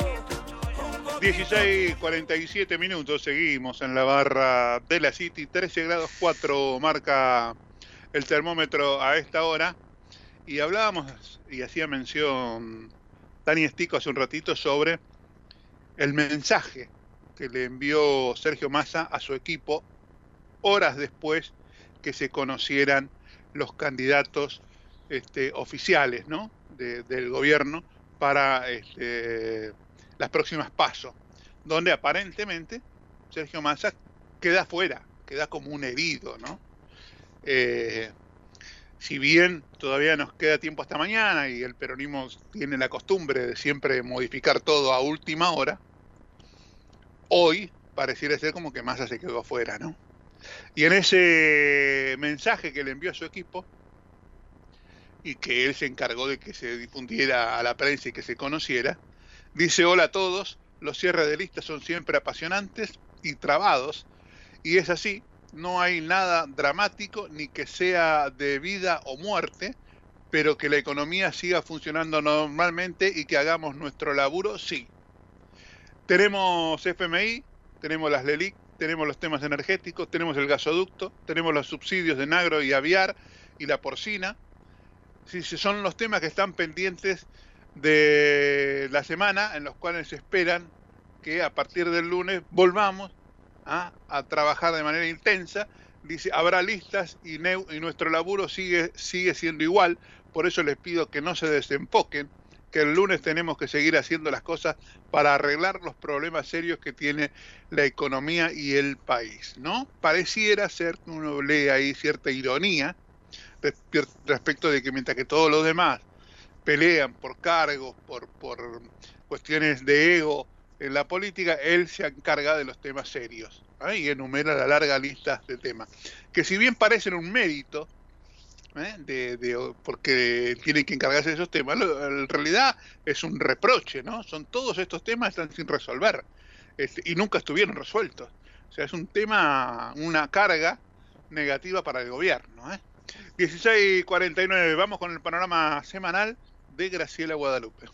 16, 47 minutos, seguimos en la barra de la City, 13 grados 4 marca el termómetro a esta hora. Y hablábamos y hacía mención Tani Estico hace un ratito sobre el mensaje que le envió Sergio Massa a su equipo horas después que se conocieran los candidatos este, oficiales ¿no? de- del gobierno para este, las próximas pasos, donde aparentemente Sergio Massa queda fuera, queda como un herido, ¿no? Eh, si bien todavía nos queda tiempo hasta mañana y el peronismo tiene la costumbre de siempre modificar todo a última hora, hoy pareciera ser como que Massa se quedó afuera, ¿no? Y en ese mensaje que le envió a su equipo, y que él se encargó de que se difundiera a la prensa y que se conociera, dice hola a todos, los cierres de listas son siempre apasionantes y trabados, y es así, no hay nada dramático ni que sea de vida o muerte, pero que la economía siga funcionando normalmente y que hagamos nuestro laburo, sí. Tenemos FMI, tenemos las LELIC, tenemos los temas energéticos, tenemos el gasoducto, tenemos los subsidios de Nagro y Aviar y la porcina. Sí, son los temas que están pendientes de la semana en los cuales se esperan que a partir del lunes volvamos a, a trabajar de manera intensa. Dice, habrá listas y, y nuestro laburo sigue, sigue siendo igual. Por eso les pido que no se desenfoquen, que el lunes tenemos que seguir haciendo las cosas para arreglar los problemas serios que tiene la economía y el país, ¿no? Pareciera ser que uno lee ahí cierta ironía respe- respecto de que mientras que todos los demás pelean por cargos, por, por cuestiones de ego en la política, él se encarga de los temas serios ¿eh? y enumera la larga lista de temas, que si bien parecen un mérito, ¿eh? de, de- porque tienen que encargarse de esos temas, en realidad es un reproche, ¿no? Son todos estos temas están sin resolver este, y nunca estuvieron resueltos. O sea, es un tema, una carga negativa para el gobierno. ¿eh? 16.49, vamos con el panorama semanal de Graciela Guadalupe.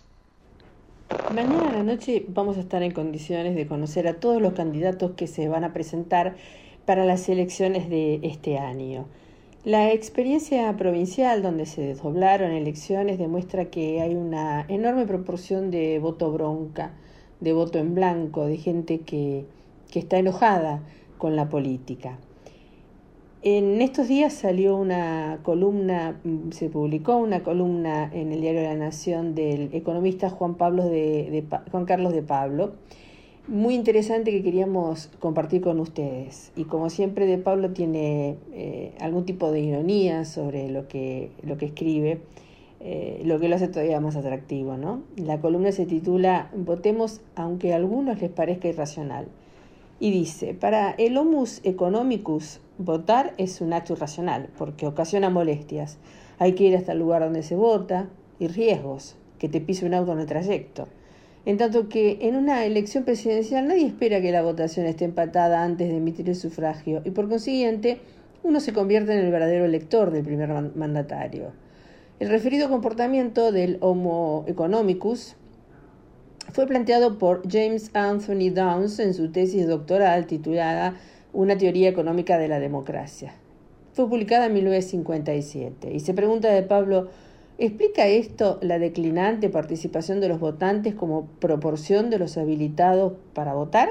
Mañana a la noche vamos a estar en condiciones de conocer a todos los candidatos que se van a presentar para las elecciones de este año. La experiencia provincial donde se desdoblaron elecciones demuestra que hay una enorme proporción de voto bronca, de voto en blanco, de gente que, que está enojada con la política. En estos días salió una columna, mm, se publicó una columna en el diario La Nación del economista Juan, Pablo de, Juan Carlos de Pablo, muy interesante que queríamos compartir con ustedes. Y como siempre, de Pablo tiene eh, algún tipo de ironía sobre lo que, lo que escribe, eh, lo que lo hace todavía más atractivo. ¿no? La columna se titula Votemos aunque a algunos les parezca irracional. Y dice, para el homus economicus, votar es un acto irracional porque ocasiona molestias. Hay que ir hasta el lugar donde se vota y riesgos, que te pise un auto en el trayecto. En tanto que en una elección presidencial nadie espera que la votación esté empatada antes de emitir el sufragio y por consiguiente uno se convierte en el verdadero elector del primer man- mandatario. El referido comportamiento del Homo economicus fue planteado por James Anthony Downs en su tesis doctoral titulada Una teoría económica de la democracia. Fue publicada en 1957 y se pregunta de Pablo, ¿explica esto la declinante participación de los votantes como proporción de los habilitados para votar?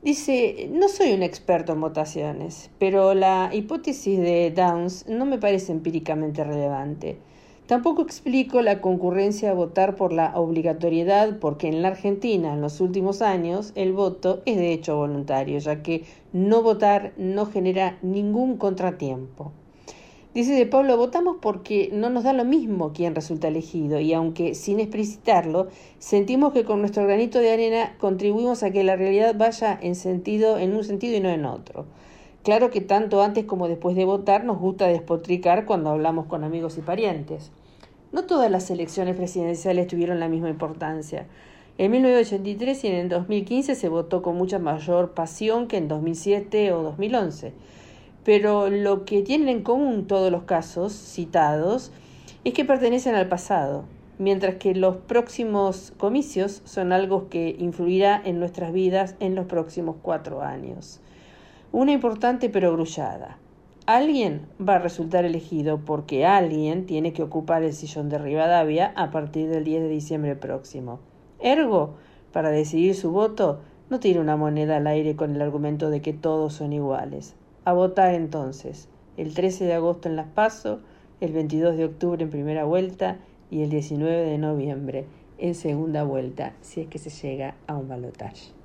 Dice, no soy un experto en votaciones, pero la hipótesis de Downs no me parece empíricamente relevante. Tampoco explico la concurrencia a votar por la obligatoriedad, porque en la Argentina en los últimos años el voto es de hecho voluntario, ya que no votar no genera ningún contratiempo. Dice de Pablo, votamos porque no nos da lo mismo quién resulta elegido y aunque sin explicitarlo, sentimos que con nuestro granito de arena contribuimos a que la realidad vaya en sentido en un sentido y no en otro. Claro que tanto antes como después de votar nos gusta despotricar cuando hablamos con amigos y parientes. No todas las elecciones presidenciales tuvieron la misma importancia. En 1983 y en el 2015 se votó con mucha mayor pasión que en 2007 o 2011. Pero lo que tienen en común todos los casos citados es que pertenecen al pasado, mientras que los próximos comicios son algo que influirá en nuestras vidas en los próximos cuatro años. Una importante pero grullada. Alguien va a resultar elegido porque alguien tiene que ocupar el sillón de Rivadavia a partir del 10 de diciembre próximo. Ergo, para decidir su voto, no tire una moneda al aire con el argumento de que todos son iguales. A votar entonces, el 13 de agosto en Las Paso, el 22 de octubre en primera vuelta y el 19 de noviembre en segunda vuelta, si es que se llega a un balotaje.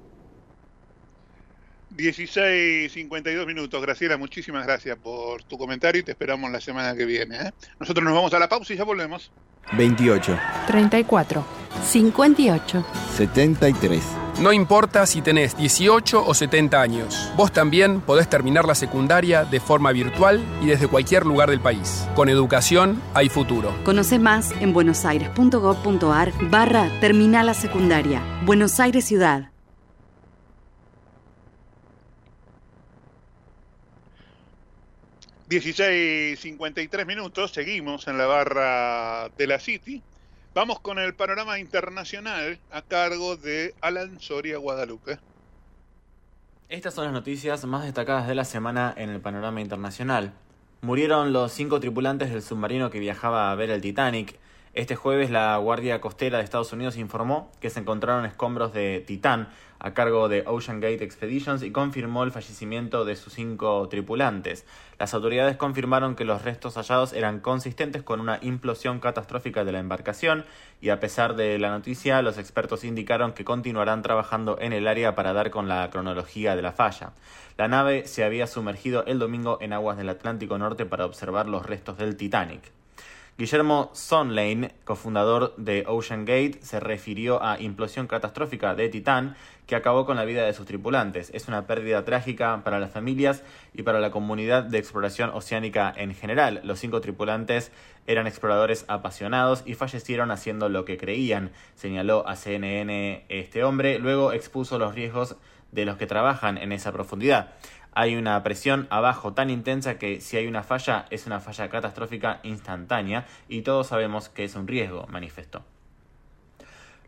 16.52 minutos. Graciela, muchísimas gracias por tu comentario y te esperamos la semana que viene. ¿eh? Nosotros nos vamos a la pausa y ya volvemos. 28, 34, 58. 73, No importa si tenés 18 o 70 años, vos también podés terminar la secundaria de forma virtual y desde cualquier lugar del país. Con educación hay futuro. Conoce más en buenosaires.gov.ar barra Terminal la Secundaria. Buenos Aires Ciudad. 16.53 minutos, seguimos en la barra de la City. Vamos con el panorama internacional a cargo de Alan Soria Guadalupe. Estas son las noticias más destacadas de la semana en el panorama internacional. Murieron los cinco tripulantes del submarino que viajaba a ver el Titanic. Este jueves la Guardia Costera de Estados Unidos informó que se encontraron escombros de Titán a cargo de Ocean Gate Expeditions y confirmó el fallecimiento de sus cinco tripulantes. Las autoridades confirmaron que los restos hallados eran consistentes con una implosión catastrófica de la embarcación y a pesar de la noticia, los expertos indicaron que continuarán trabajando en el área para dar con la cronología de la falla. La nave se había sumergido el domingo en aguas del Atlántico Norte para observar los restos del Titanic. Guillermo Sonlane, cofundador de Ocean Gate, se refirió a implosión catastrófica de Titán que acabó con la vida de sus tripulantes. Es una pérdida trágica para las familias y para la comunidad de exploración oceánica en general. Los cinco tripulantes eran exploradores apasionados y fallecieron haciendo lo que creían, señaló a CNN este hombre. Luego expuso los riesgos de los que trabajan en esa profundidad. Hay una presión abajo tan intensa que si hay una falla es una falla catastrófica instantánea y todos sabemos que es un riesgo, manifestó.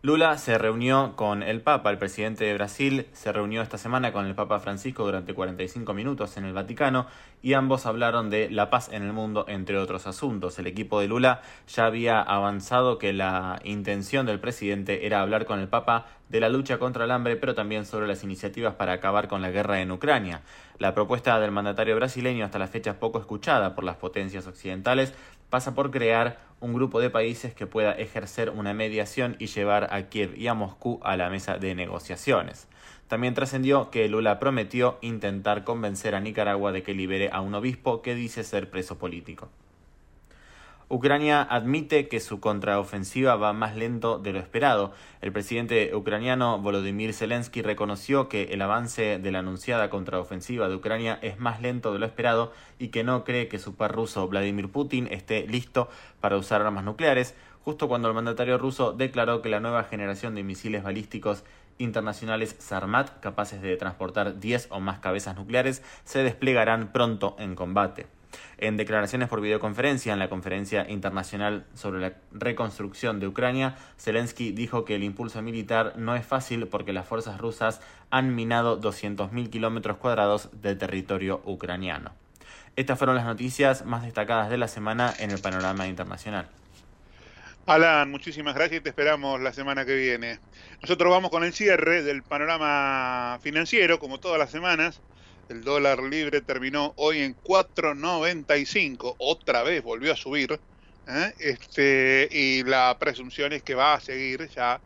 Lula se reunió con el Papa, el presidente de Brasil se reunió esta semana con el Papa Francisco durante 45 minutos en el Vaticano y ambos hablaron de la paz en el mundo, entre otros asuntos. El equipo de Lula ya había avanzado que la intención del presidente era hablar con el Papa de la lucha contra el hambre, pero también sobre las iniciativas para acabar con la guerra en Ucrania. La propuesta del mandatario brasileño, hasta la fecha poco escuchada por las potencias occidentales, pasa por crear un grupo de países que pueda ejercer una mediación y llevar a Kiev y a Moscú a la mesa de negociaciones. También trascendió que Lula prometió intentar convencer a Nicaragua de que libere a un obispo que dice ser preso político. Ucrania admite que su contraofensiva va más lento de lo esperado. El presidente ucraniano Volodymyr Zelensky reconoció que el avance de la anunciada contraofensiva de Ucrania es más lento de lo esperado y que no cree que su par ruso Vladimir Putin esté listo para usar armas nucleares, justo cuando el mandatario ruso declaró que la nueva generación de misiles balísticos internacionales Sarmat, capaces de transportar 10 o más cabezas nucleares, se desplegarán pronto en combate. En declaraciones por videoconferencia en la Conferencia Internacional sobre la Reconstrucción de Ucrania, Zelensky dijo que el impulso militar no es fácil porque las fuerzas rusas han minado 200.000 kilómetros cuadrados de territorio ucraniano. Estas fueron las noticias más destacadas de la semana en el panorama internacional. Alan, muchísimas gracias y te esperamos la semana que viene. Nosotros vamos con el cierre del panorama financiero, como todas las semanas. El dólar libre terminó hoy en 4.95, otra vez volvió a subir. ¿eh? Este, y la presunción es que va a seguir ya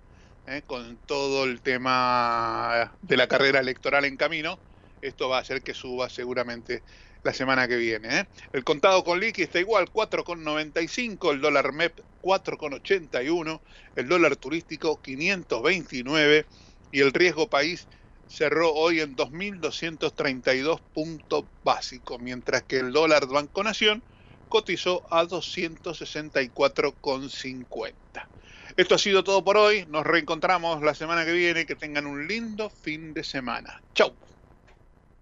¿eh? con todo el tema de la carrera electoral en camino. Esto va a hacer que suba seguramente la semana que viene. ¿eh? El contado con liqui está igual, 4,95, el dólar MEP 4,81, el dólar turístico 529 y el riesgo país cerró hoy en 2.232 puntos básicos, mientras que el dólar Banco Nación cotizó a 264,50. Esto ha sido todo por hoy. Nos reencontramos la semana que viene. Que tengan un lindo fin de semana. Chau.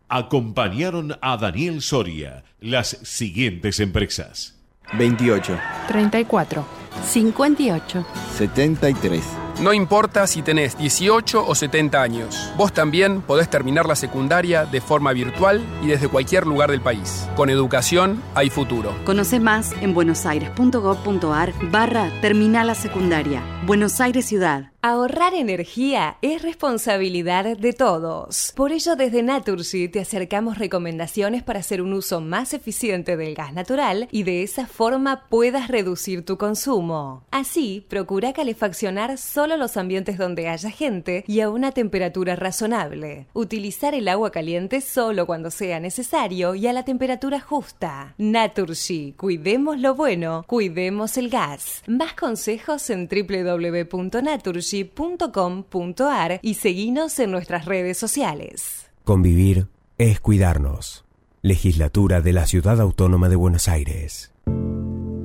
Acompañaron a Daniel Soria las siguientes empresas. 28, 34, 58. 73. No importa si tenés 18 o 70 años, vos también podés terminar la secundaria de forma virtual y desde cualquier lugar del país. Con educación hay futuro. Conoce más en buenosaires.gov.ar barra Terminal la Secundaria. Buenos Aires Ciudad. Ahorrar energía es responsabilidad de todos. Por ello, desde Naturgy te acercamos recomendaciones para hacer un uso más eficiente del gas natural y de esa forma puedas reducir tu consumo. Así, procura calefaccionar solo los ambientes donde haya gente y a una temperatura razonable. Utilizar el agua caliente solo cuando sea necesario y a la temperatura justa. Naturgy, cuidemos lo bueno, cuidemos el gas. Más consejos en www.naturgy.com.ar y seguinos en nuestras redes sociales. Convivir es cuidarnos. Legislatura de la Ciudad Autónoma de Buenos Aires.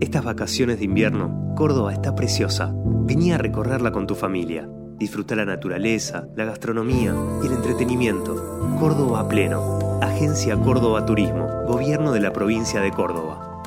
Estas vacaciones de invierno, Córdoba está preciosa. Vení a recorrerla con tu familia. Disfruta la naturaleza, la gastronomía y el entretenimiento. Córdoba a pleno. Agencia Córdoba Turismo, Gobierno de la Provincia de Córdoba.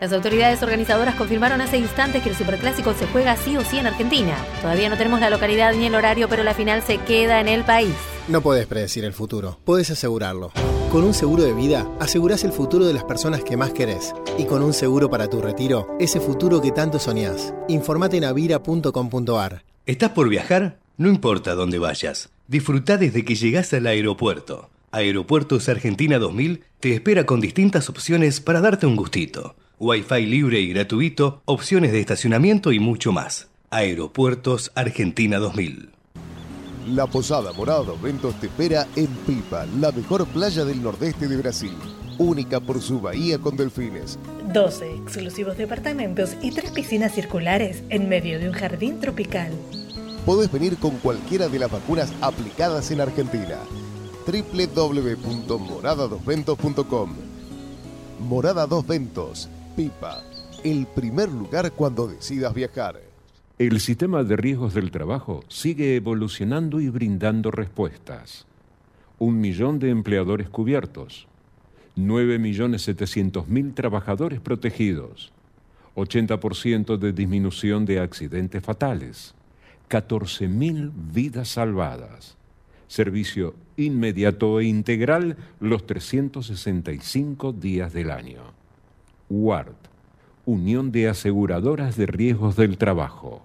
Las autoridades organizadoras confirmaron hace instantes que el Superclásico se juega sí o sí en Argentina. Todavía no tenemos la localidad ni el horario, pero la final se queda en el país. No podés predecir el futuro, podés asegurarlo. Con un seguro de vida, asegurás el futuro de las personas que más querés. Y con un seguro para tu retiro, ese futuro que tanto soñás. Informate en avira.com.ar. ¿Estás por viajar? No importa dónde vayas. Disfruta desde que llegás al aeropuerto. Aeropuertos Argentina 2000 te espera con distintas opciones para darte un gustito. Wi-Fi libre y gratuito, opciones de estacionamiento y mucho más. Aeropuertos Argentina 2000. La Posada Morada Ventos te espera en Pipa, la mejor playa del nordeste de Brasil. Única por su bahía con delfines. 12 exclusivos departamentos y tres piscinas circulares en medio de un jardín tropical. Podés venir con cualquiera de las vacunas aplicadas en Argentina. www.moradadosventos.com Morada Dos Ventos, Pipa, el primer lugar cuando decidas viajar. El sistema de riesgos del trabajo sigue evolucionando y brindando respuestas. Un millón de empleadores cubiertos, 9.700.000 trabajadores protegidos, 80% de disminución de accidentes fatales, 14.000 vidas salvadas, servicio inmediato e integral los 365 días del año. Unión de Aseguradoras de Riesgos del Trabajo.